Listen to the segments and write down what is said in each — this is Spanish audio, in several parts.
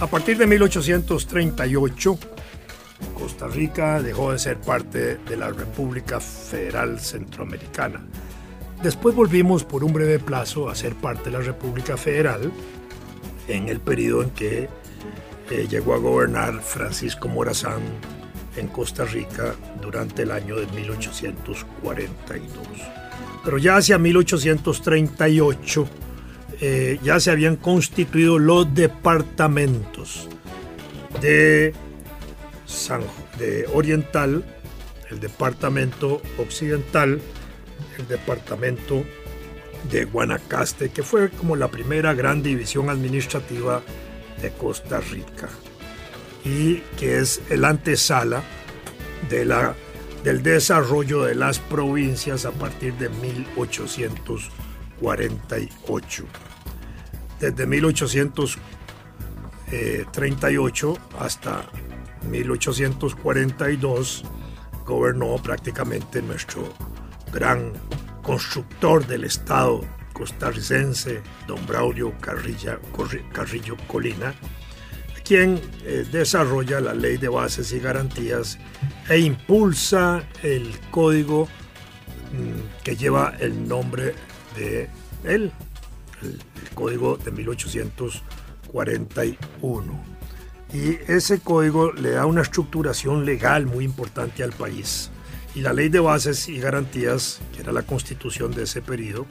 A partir de 1838, Costa Rica dejó de ser parte de la República Federal Centroamericana. Después volvimos por un breve plazo a ser parte de la República Federal en el periodo en que eh, llegó a gobernar Francisco Morazán en Costa Rica durante el año de 1842. Pero ya hacia 1838 eh, ya se habían constituido los departamentos de, San, de Oriental, el departamento occidental, el departamento de Guanacaste, que fue como la primera gran división administrativa de Costa Rica y que es el antesala de la, del desarrollo de las provincias a partir de 1848 desde 1838 hasta 1842 gobernó prácticamente nuestro gran constructor del Estado costarricense, don Braulio Carrillo Colina, quien eh, desarrolla la ley de bases y garantías e impulsa el código mm, que lleva el nombre de él, el, código de 1841. Y ese código le da una estructuración legal muy importante al país. Y la ley de bases y garantías, que era la constitución de ese periodo,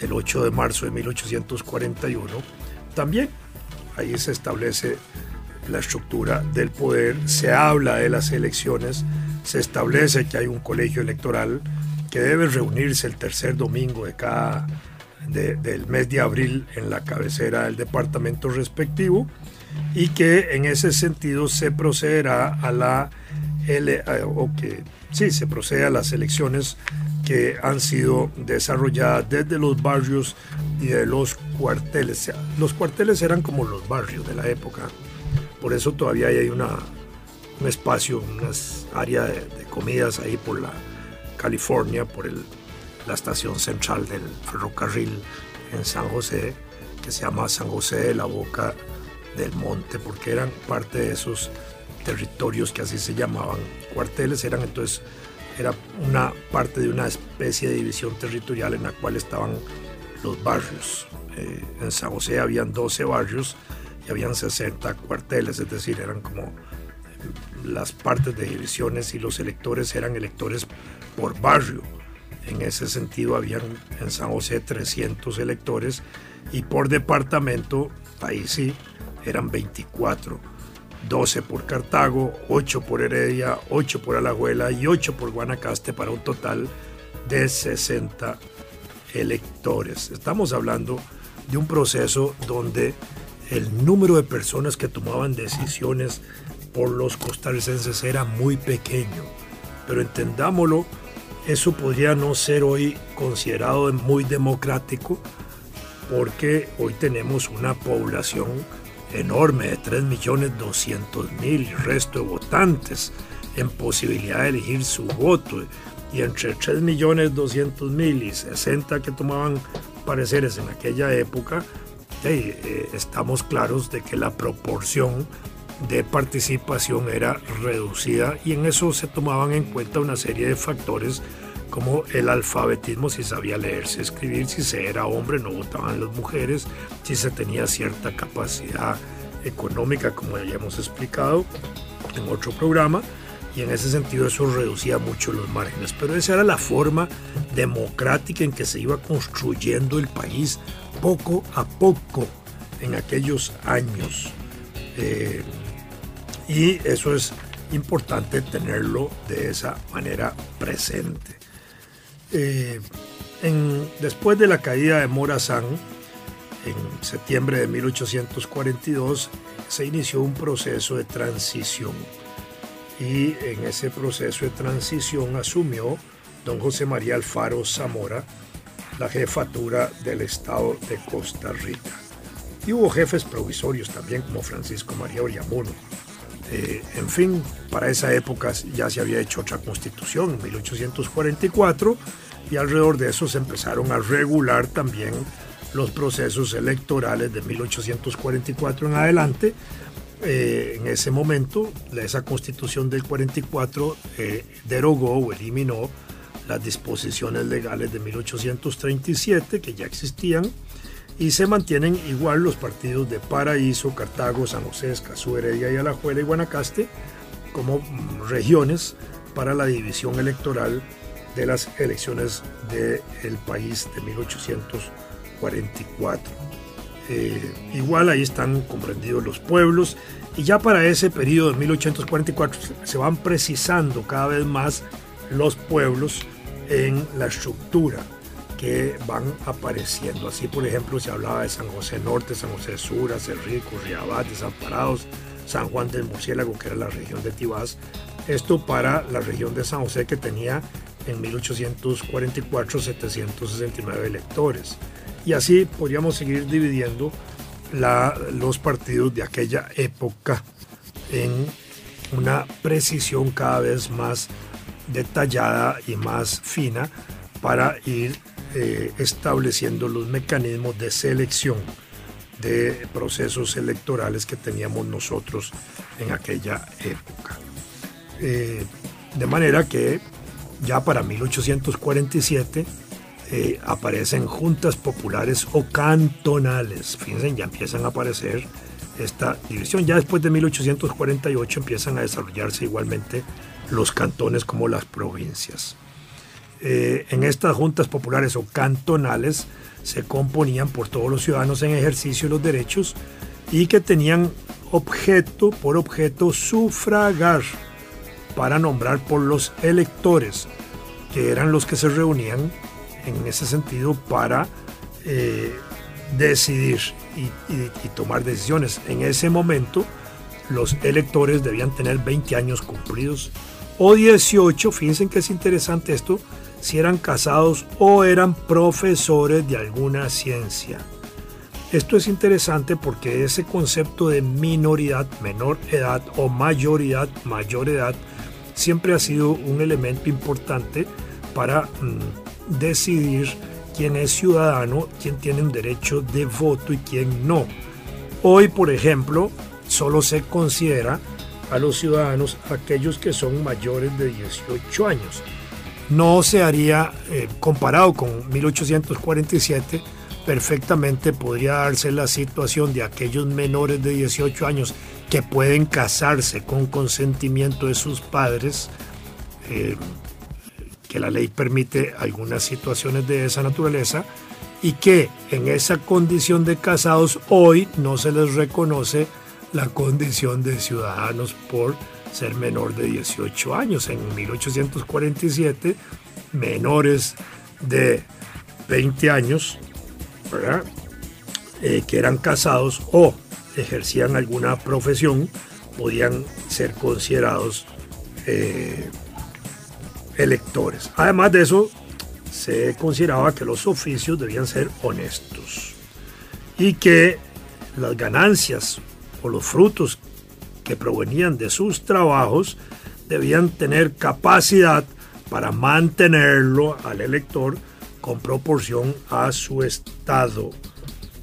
del 8 de marzo de 1841, también ahí se establece la estructura del poder, se habla de las elecciones, se establece que hay un colegio electoral que debe reunirse el tercer domingo de cada del mes de abril en la cabecera del departamento respectivo y que en ese sentido se procederá a la eh, o que sí se procede a las elecciones que han sido desarrolladas desde los barrios y de los cuarteles. Los cuarteles eran como los barrios de la época, por eso todavía hay una, un espacio, unas área de comidas ahí por la California, por el la estación central del ferrocarril en San José, que se llama San José de la Boca del Monte, porque eran parte de esos territorios que así se llamaban cuarteles, eran entonces era una parte de una especie de división territorial en la cual estaban los barrios. Eh, en San José habían 12 barrios y habían 60 cuarteles, es decir, eran como las partes de divisiones y los electores eran electores por barrio. En ese sentido, habían en San José 300 electores y por departamento, ahí sí, eran 24. 12 por Cartago, 8 por Heredia, 8 por Alajuela y 8 por Guanacaste para un total de 60 electores. Estamos hablando de un proceso donde el número de personas que tomaban decisiones por los costarricenses era muy pequeño. Pero entendámoslo eso podría no ser hoy considerado muy democrático porque hoy tenemos una población enorme de 3.200.000 resto de votantes en posibilidad de elegir su voto. Y entre 3.200.000 y 60 que tomaban pareceres en aquella época, eh, estamos claros de que la proporción de participación era reducida y en eso se tomaban en cuenta una serie de factores como el alfabetismo, si sabía leerse, escribir, si se era hombre, no votaban las mujeres, si se tenía cierta capacidad económica, como ya hemos explicado en otro programa, y en ese sentido eso reducía mucho los márgenes. Pero esa era la forma democrática en que se iba construyendo el país poco a poco en aquellos años. Eh, y eso es importante tenerlo de esa manera presente. Eh, después de la caída de Morazán, septiembre de 1842 se inició un proceso de transición y en ese proceso de transición asumió don José María Alfaro Zamora la jefatura del Estado de Costa Rica. Y hubo jefes provisorios también como Francisco María Oriamuno. Eh, en fin, para esa época ya se había hecho otra constitución en 1844 y alrededor de eso se empezaron a regular también los procesos electorales de 1844 en adelante. Eh, en ese momento, esa constitución del 44 eh, derogó o eliminó las disposiciones legales de 1837 que ya existían y se mantienen igual los partidos de Paraíso, Cartago, San José, Escazú, Heredia y Alajuela y Guanacaste como regiones para la división electoral de las elecciones del país de 1844. Eh, igual ahí están comprendidos los pueblos y ya para ese periodo de 1844 se van precisando cada vez más los pueblos en la estructura que van apareciendo. Así, por ejemplo, se hablaba de San José Norte, San José Sur, Cerrico, Riabat, Desamparados, San Juan del Murciélago, que era la región de Tibás. Esto para la región de San José que tenía en 1844 769 electores. Y así podríamos seguir dividiendo los partidos de aquella época en una precisión cada vez más detallada y más fina para ir eh, estableciendo los mecanismos de selección de procesos electorales que teníamos nosotros en aquella época. Eh, de manera que ya para 1847 eh, aparecen juntas populares o cantonales. Fíjense, ya empiezan a aparecer esta división. Ya después de 1848 empiezan a desarrollarse igualmente los cantones como las provincias. Eh, en estas juntas populares o cantonales se componían por todos los ciudadanos en ejercicio de los derechos y que tenían objeto por objeto sufragar para nombrar por los electores, que eran los que se reunían en ese sentido para eh, decidir y, tomar decisiones. En ese momento, los electores debían tener 20 años cumplidos o 18, fíjense que es interesante esto, si eran casados o eran profesores de alguna ciencia. Esto es interesante porque ese concepto de minoridad, menor edad o mayoridad, mayor edad, siempre ha sido un elemento importante para mm, decidir quién es ciudadano, quién tiene un derecho de voto y quién no. Hoy, por ejemplo, solo se considera a los ciudadanos aquellos que son mayores de 18 años no se haría, eh, comparado con 1847, perfectamente podría darse la situación de aquellos menores de 18 años que pueden casarse con consentimiento de sus padres, eh, que la ley permite algunas situaciones de esa naturaleza, y que en esa condición de casados hoy no se les reconoce la condición de ciudadanos por ser menor de 18 años. En 1847, menores de 20 años, eh, que eran casados o ejercían alguna profesión, podían ser considerados eh, electores. Además de eso, se consideraba que los oficios debían ser honestos y que las ganancias o los frutos provenían de sus trabajos debían tener capacidad para mantenerlo al elector con proporción a su estado.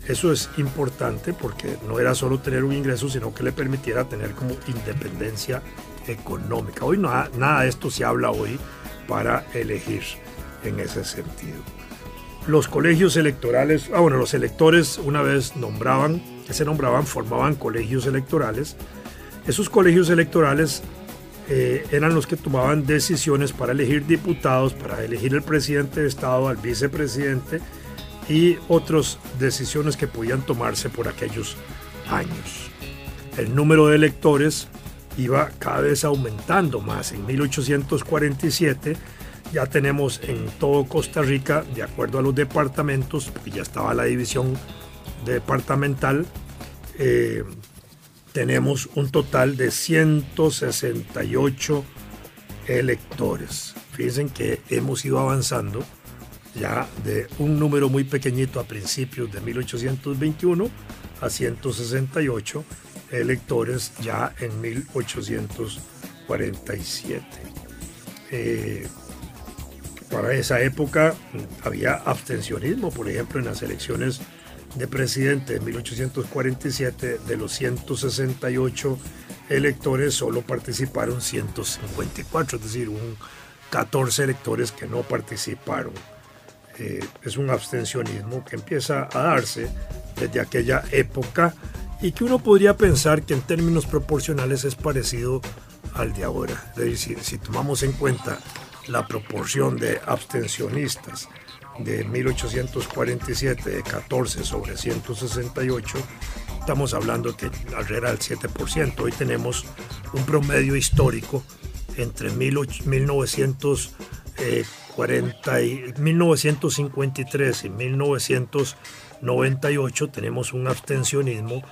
Eso es importante porque no era solo tener un ingreso, sino que le permitiera tener como independencia económica. Hoy nada, nada de esto se habla hoy para elegir en ese sentido. Los colegios electorales, ah, bueno, los electores una vez nombraban, se nombraban, formaban colegios electorales esos colegios electorales eh, eran los que tomaban decisiones para elegir diputados, para elegir el presidente de Estado, al vicepresidente y otras decisiones que podían tomarse por aquellos años. El número de electores iba cada vez aumentando más. En 1847 ya tenemos en todo Costa Rica, de acuerdo a los departamentos, ya estaba la división departamental, eh, tenemos un total de 168 electores. Fíjense que hemos ido avanzando ya de un número muy pequeñito a principios de 1821 a 168 electores ya en 1847. Eh, para esa época había abstencionismo, por ejemplo, en las elecciones de presidente de 1847, de los 168 electores solo participaron 154, es decir, un 14 electores que no participaron. Eh, es un abstencionismo que empieza a darse desde aquella época y que uno podría pensar que en términos proporcionales es parecido al de ahora. Es decir, si tomamos en cuenta la proporción de abstencionistas de 1847 de 14 sobre 168, estamos hablando que alrededor del 7%. Hoy tenemos un promedio histórico entre 1940 y 1953 y 1998 tenemos un abstencionismo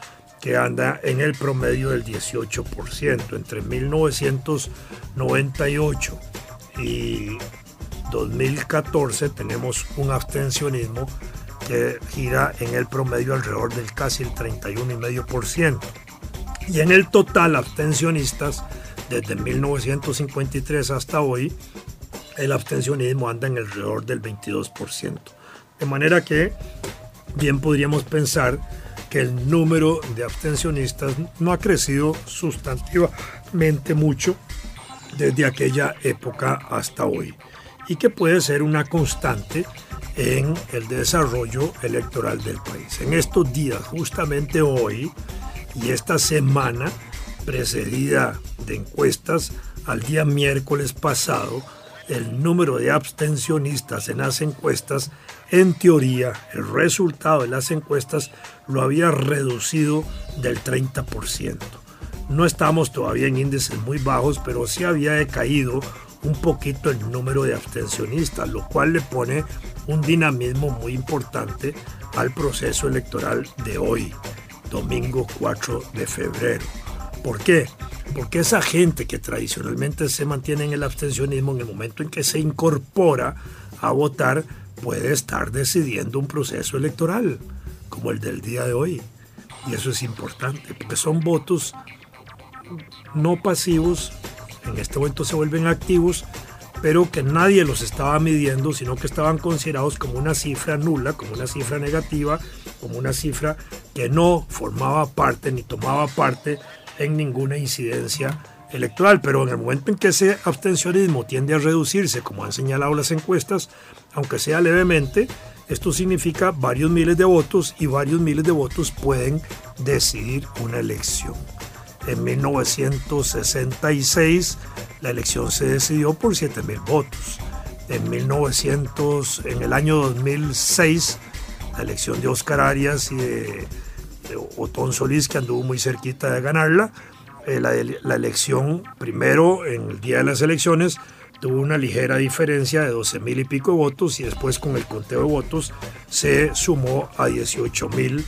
que anda en el promedio del 18%. Entre 1998 y 2014 tenemos un abstencionismo que gira en el promedio alrededor del casi el 31,5%. Y en el total abstencionistas, desde 1953 hasta hoy, el abstencionismo anda en alrededor del 22%. De manera que bien podríamos pensar que el número de abstencionistas no ha crecido sustantivamente mucho desde aquella época hasta hoy y que puede ser una constante en el desarrollo electoral del país. En estos días, justamente hoy y esta semana precedida de encuestas, al día miércoles pasado, el número de abstencionistas en las encuestas, en teoría, el resultado de las encuestas lo había reducido del 30%. No estamos todavía en índices muy bajos, pero sí había decaído un poquito el número de abstencionistas, lo cual le pone un dinamismo muy importante al proceso electoral de hoy, domingo 4 de febrero. ¿Por qué? Porque esa gente que tradicionalmente se mantiene en el abstencionismo en el momento en que se incorpora a votar puede estar decidiendo un proceso electoral como el del día de hoy. Y eso es importante, porque son votos no pasivos, en este momento se vuelven activos, pero que nadie los estaba midiendo, sino que estaban considerados como una cifra nula, como una cifra negativa, como una cifra que no formaba parte ni tomaba parte en ninguna incidencia electoral. Pero en el momento en que ese abstencionismo tiende a reducirse, como han señalado las encuestas, aunque sea levemente, esto significa varios miles de votos y varios miles de votos pueden decidir una elección. En 1966 la elección se decidió por 7.000 votos. En, 1900, en el año 2006 la elección de Oscar Arias y de, Otón Solís, que anduvo muy cerquita de ganarla, eh, la, elección primero en el día de las elecciones tuvo una ligera diferencia de 12 mil y pico de votos y después con el conteo de votos se sumó a 18 mil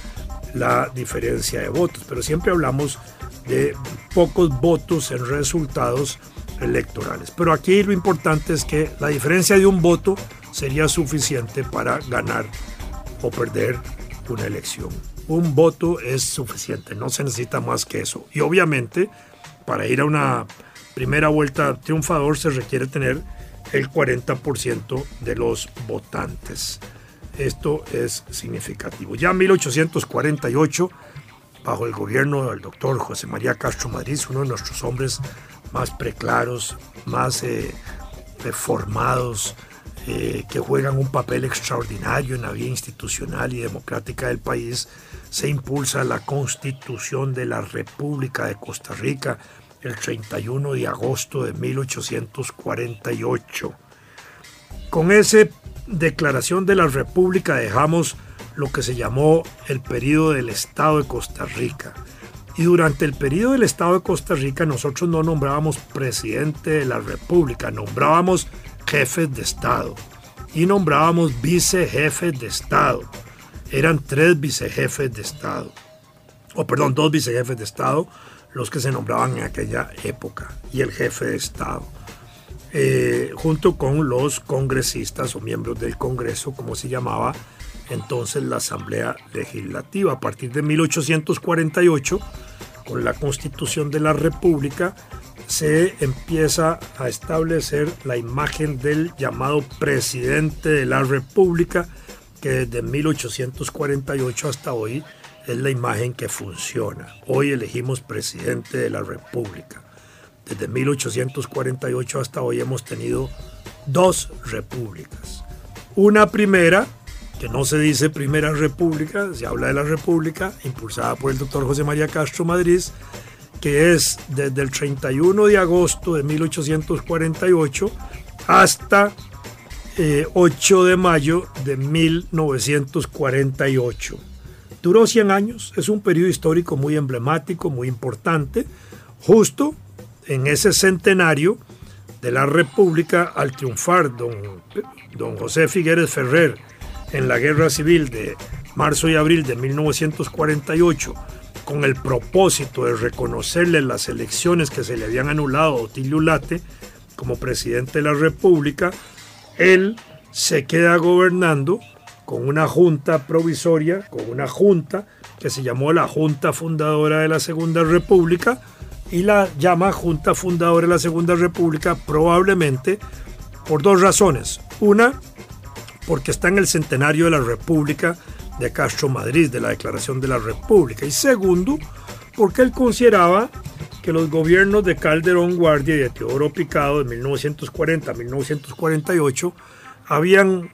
la diferencia de votos. Pero siempre hablamos de pocos votos en resultados electorales. Pero aquí lo importante es que la diferencia de un voto sería suficiente para ganar o perder una elección. Un voto es suficiente, no se necesita más que eso. Y obviamente, para ir a una primera vuelta triunfador se requiere tener el 40% de los votantes. Esto es significativo. Ya en 1848 bajo el gobierno del doctor José María Castro Madrid, uno de nuestros hombres más preclaros, más eh, formados, eh, que juegan un papel extraordinario en la vida institucional y democrática del país, se impulsa la constitución de la República de Costa Rica el 31 de agosto de 1848. Con esa declaración de la República dejamos lo que se llamó el periodo del Estado de Costa Rica. Y durante el periodo del Estado de Costa Rica nosotros no nombrábamos presidente de la República, nombrábamos jefes de Estado y nombrábamos vicejefes de Estado. eran tres vicejefes de Estado, o perdón, dos vicejefes de Estado, los que se nombraban en aquella época, y el jefe de Estado, eh, junto con los congresistas o miembros del Congreso, como se llamaba entonces la Asamblea Legislativa. A partir de 1848, con la Constitución de la República, se empieza a establecer la imagen del llamado presidente de la República, que desde 1848 hasta hoy es la imagen que funciona. Hoy elegimos presidente de la República. Desde 1848 hasta hoy hemos tenido dos repúblicas. Una primera, que no se dice Primera República, se habla de la República, impulsada por el doctor José María Castro Madrid, que es desde el 31 de agosto de 1848 hasta 8 eh, de mayo de 1948. Duró 100 años, es un periodo histórico muy emblemático, muy importante, justo en ese centenario de la República al triunfar don, don José Figueres Ferrer en la Guerra Civil de marzo y abril de 1948 con el propósito de reconocerle las elecciones que se le habían anulado a Otilio Late como presidente de la República, él se queda gobernando con una junta provisoria, con una junta que se llamó la Junta Fundadora de la Segunda República y la llama Junta Fundadora de la Segunda República probablemente por dos razones. Una, porque está en el centenario de la República de Castro Madrid, de la Declaración de la República. Y segundo, porque él consideraba que los gobiernos de Calderón Guardia y de Teodoro Picado de 1940 a 1948 habían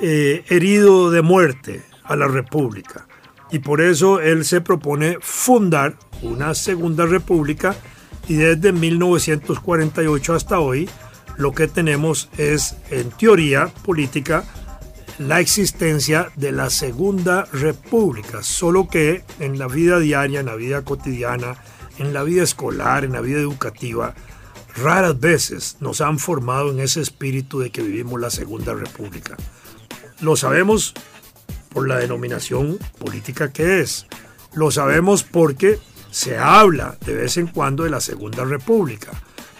eh, herido de muerte a la República. Y por eso él se propone fundar una segunda república y desde 1948 hasta hoy lo que tenemos es en teoría política la existencia de la Segunda República, solo que en la vida diaria, en la vida cotidiana, en la vida escolar, en la vida educativa, raras veces nos han formado en ese espíritu de que vivimos la Segunda República. Lo sabemos por la denominación política que es. Lo sabemos porque se habla de vez en cuando de la Segunda República.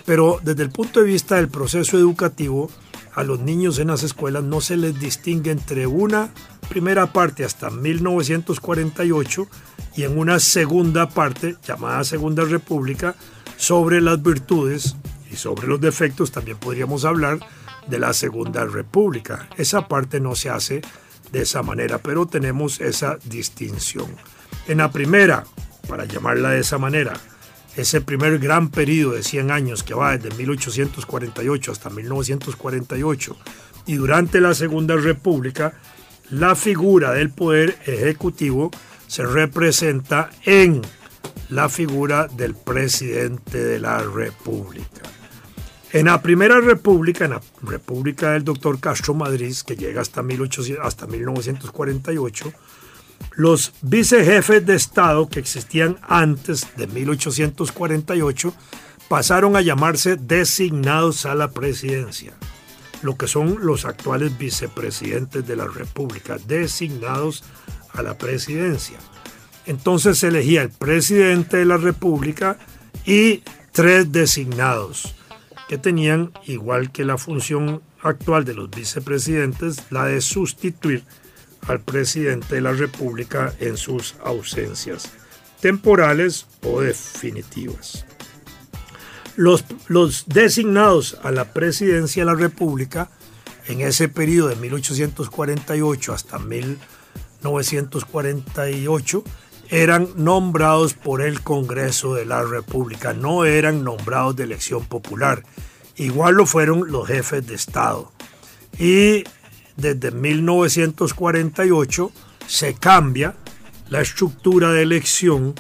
Pero desde el punto de vista del proceso educativo, a los niños en las escuelas no se les distingue entre una primera parte hasta 1948 y en una segunda parte, llamada Segunda República, sobre las virtudes y sobre los defectos también podríamos hablar de la Segunda República. Esa parte no se hace de esa manera, pero tenemos esa distinción. En la primera, para llamarla de esa manera, ese primer gran periodo de 100 años que va desde 1848 hasta 1948 y durante la Segunda República, la figura del poder ejecutivo se representa en la figura del presidente de la República. En la Primera República, en la República del doctor Castro Madrid, que llega hasta, 1800, hasta 1948, los vicejefes de Estado que existían antes de 1848 pasaron a llamarse designados a la presidencia, lo que son los actuales vicepresidentes de la República, designados a la presidencia. Entonces se elegía el presidente de la República y tres designados, que tenían, igual que la función actual de los vicepresidentes, la de sustituir al presidente de la República en sus ausencias, temporales o definitivas. Los, los, designados a la presidencia de la República en ese periodo de 1848 hasta 1948 eran nombrados por el Congreso de la República, no eran nombrados de elección popular. Igual lo fueron los jefes de Estado. Y desde 1948 se cambia la estructura de elección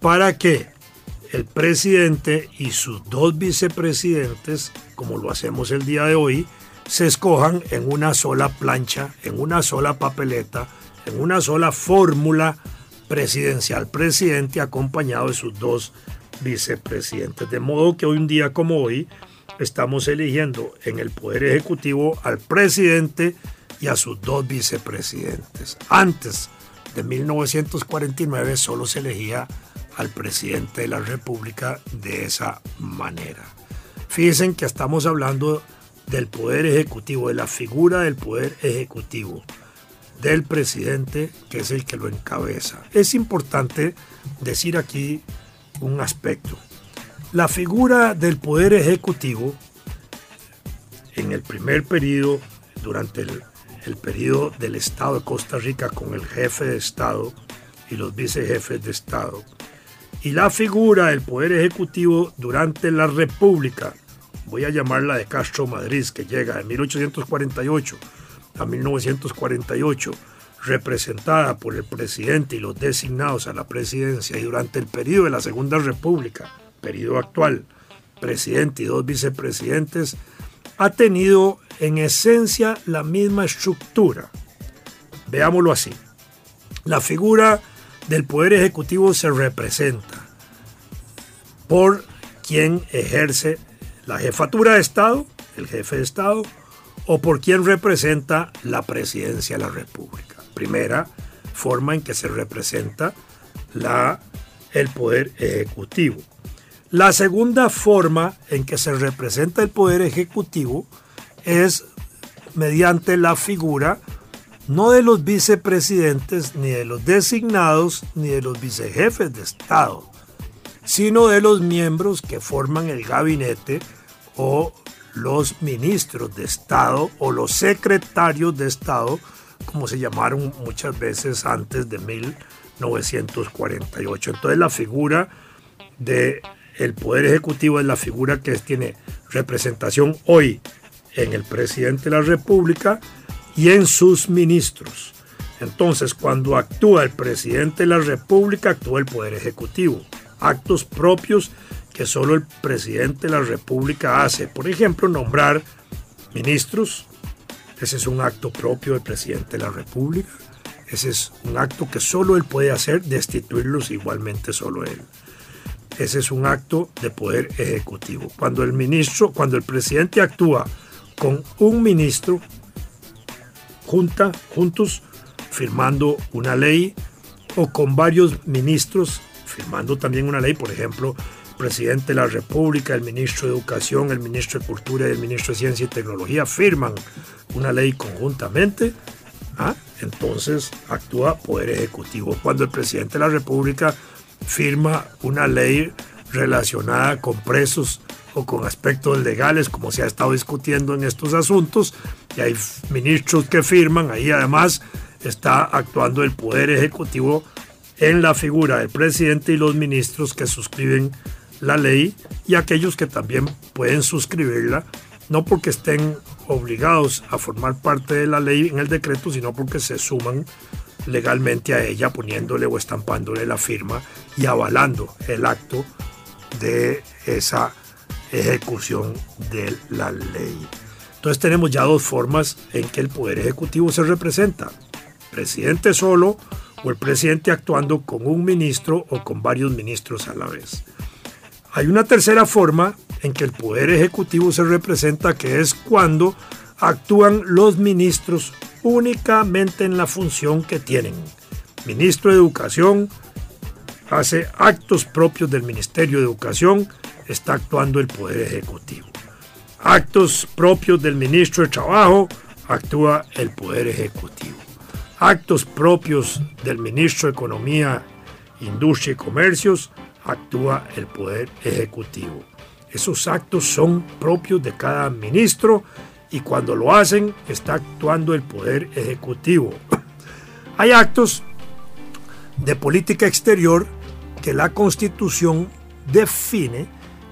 para que el presidente y sus dos vicepresidentes, como lo hacemos el día de hoy, se escojan en una sola plancha, en una sola papeleta, en una sola fórmula presidencial. Presidente acompañado de sus dos vicepresidentes. De modo que hoy un día como hoy estamos eligiendo en el Poder Ejecutivo al presidente y a sus dos vicepresidentes. Antes de 1949 solo se elegía al presidente de la República de esa manera. Fíjense que estamos hablando del poder ejecutivo, de la figura del poder ejecutivo, del presidente que es el que lo encabeza. Es importante decir aquí un aspecto. La figura del poder ejecutivo en el primer periodo, durante el, periodo del Estado de Costa Rica con el jefe de Estado y los vicejefes de Estado, y la figura del poder ejecutivo durante la República, voy a llamarla de Castro Madrid, que llega de 1848 a 1948, representada por el presidente y los designados a la presidencia y durante el periodo de la Segunda República, periodo actual, presidente y dos vicepresidentes, ha tenido en esencia la misma estructura. Veámoslo así. La figura del Poder Ejecutivo se representa por quien ejerce la jefatura de Estado, el jefe de Estado, o por quien representa la presidencia de la República. Primera forma en que se representa la, el Poder Ejecutivo. La segunda forma en que se representa el Poder Ejecutivo es mediante la figura no de los vicepresidentes, ni de los designados, ni de los vicejefes de Estado, sino de los miembros que forman el gabinete o los ministros de Estado o los secretarios de Estado, como se llamaron muchas veces antes de 1948. Entonces la figura de el Poder Ejecutivo es la figura que tiene representación hoy en el presidente de la República y en sus ministros. Entonces, cuando actúa el presidente de la República, actúa el Poder Ejecutivo. Actos propios que solo el presidente de la República hace. Por ejemplo, nombrar ministros. Ese es un acto propio del presidente de la República. Ese es un acto que solo él puede hacer, destituirlos igualmente solo él. Ese es un acto de poder ejecutivo. Cuando el ministro, cuando el presidente actúa con un ministro, junta, juntos, firmando una ley, o con varios ministros, firmando también una ley, por ejemplo, presidente de la República, el ministro de Educación, el ministro de Cultura y el ministro de Ciencia y Tecnología firman una ley conjuntamente, ¿ah? entonces actúa Poder Ejecutivo. Cuando el presidente de la República firma una ley relacionada con presos o con aspectos legales, como se ha estado discutiendo en estos asuntos, y hay ministros que firman, ahí además está actuando el Poder Ejecutivo en la figura del presidente y los ministros que suscriben la ley y aquellos que también pueden suscribirla, no porque estén obligados a formar parte de la ley en el decreto, sino porque se suman legalmente a ella poniéndole o estampándole la firma y avalando el acto de esa ejecución de la ley. Entonces tenemos ya dos formas en que el Poder Ejecutivo se representa. Presidente solo o el presidente actuando con un ministro o con varios ministros a la vez. Hay una tercera forma en que el Poder Ejecutivo se representa que es cuando actúan los ministros únicamente en la función que tienen. Ministro de Educación hace actos propios del Ministerio de Educación, está actuando el Poder Ejecutivo. Actos propios del Ministro de Trabajo, actúa el Poder Ejecutivo. Actos propios del Ministro de Economía, Industria y Comercios, actúa el Poder Ejecutivo. Esos actos son propios de cada ministro y cuando lo hacen está actuando el poder ejecutivo. Hay actos de política exterior que la constitución define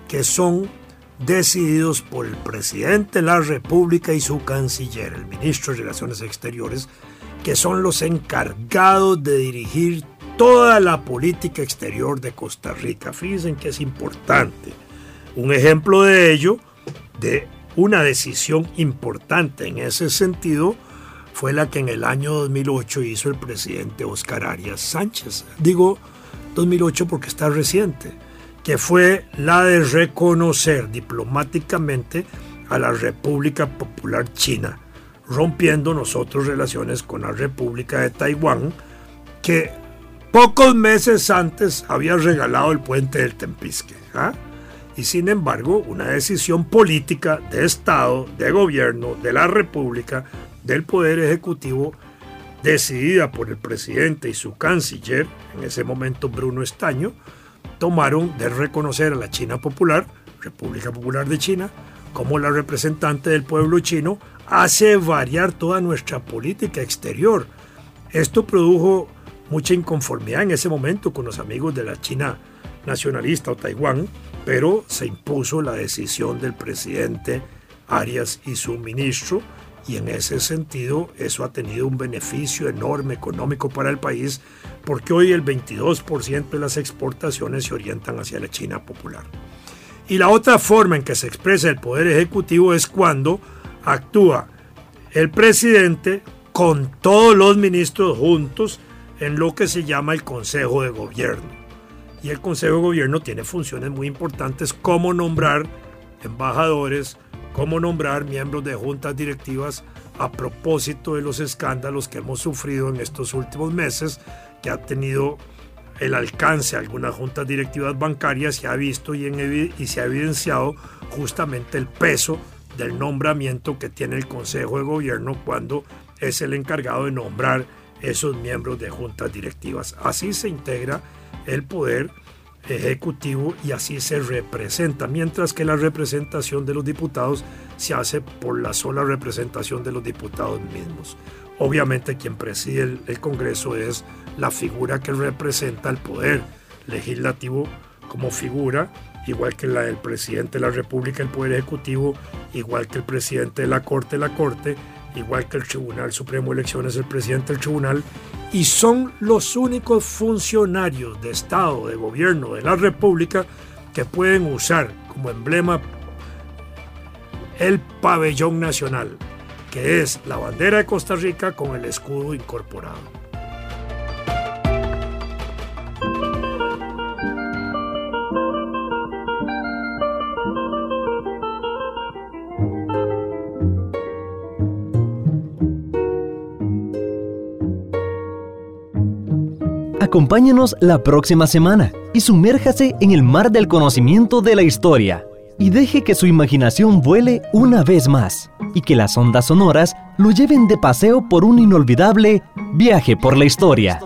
que son decididos por el presidente de la República y su canciller, el ministro de Relaciones Exteriores, que son los encargados de dirigir toda la política exterior de Costa Rica. Fíjense que es importante. Un ejemplo de ello, de una decisión importante en ese sentido fue la que en el año 2008 hizo el presidente Oscar Arias Sánchez. Digo 2008 porque está reciente, que fue la de reconocer diplomáticamente a la República Popular China, rompiendo nosotros relaciones con la República de Taiwán, que pocos meses antes había regalado el puente del Tempisque. ¿ah? Y sin embargo, una decisión política de Estado, de gobierno, de la República, del Poder Ejecutivo, decidida por el presidente y su canciller, en ese momento Bruno Estaño, tomaron de reconocer a la China Popular, República Popular de China, como la representante del pueblo chino, hace variar toda nuestra política exterior. Esto produjo mucha inconformidad en ese momento con los amigos de la China nacionalista o Taiwán, pero se impuso la decisión del presidente Arias y su ministro y en ese sentido eso ha tenido un beneficio enorme económico para el país porque hoy el 22% de las exportaciones se orientan hacia la China popular. Y la otra forma en que se expresa el poder ejecutivo es cuando actúa el presidente con todos los ministros juntos en lo que se llama el Consejo de Gobierno. Y el Consejo de Gobierno tiene funciones muy importantes como nombrar embajadores, como nombrar miembros de juntas directivas a propósito de los escándalos que hemos sufrido en estos últimos meses, que ha tenido el alcance a algunas juntas directivas bancarias y ha visto y se ha evidenciado justamente el peso del nombramiento que tiene el Consejo de Gobierno cuando es el encargado de nombrar esos miembros de juntas directivas. Así se integra el poder ejecutivo y así se representa, mientras que la representación de los diputados se hace por la sola representación de los diputados mismos. Obviamente quien preside el, Congreso es la figura que representa el poder legislativo como figura, igual que la del presidente de la República, el poder ejecutivo, igual que el presidente de la Corte, la Corte, igual que el Tribunal Supremo de Elecciones, el presidente del tribunal, y son los únicos funcionarios de Estado, de gobierno de la República que pueden usar como emblema el pabellón nacional, que es la bandera de Costa Rica con el escudo incorporado. Acompáñenos la próxima semana y sumérjase en el mar del conocimiento de la historia y deje que su imaginación vuele una vez más y que las ondas sonoras lo lleven de paseo por un inolvidable viaje por la historia.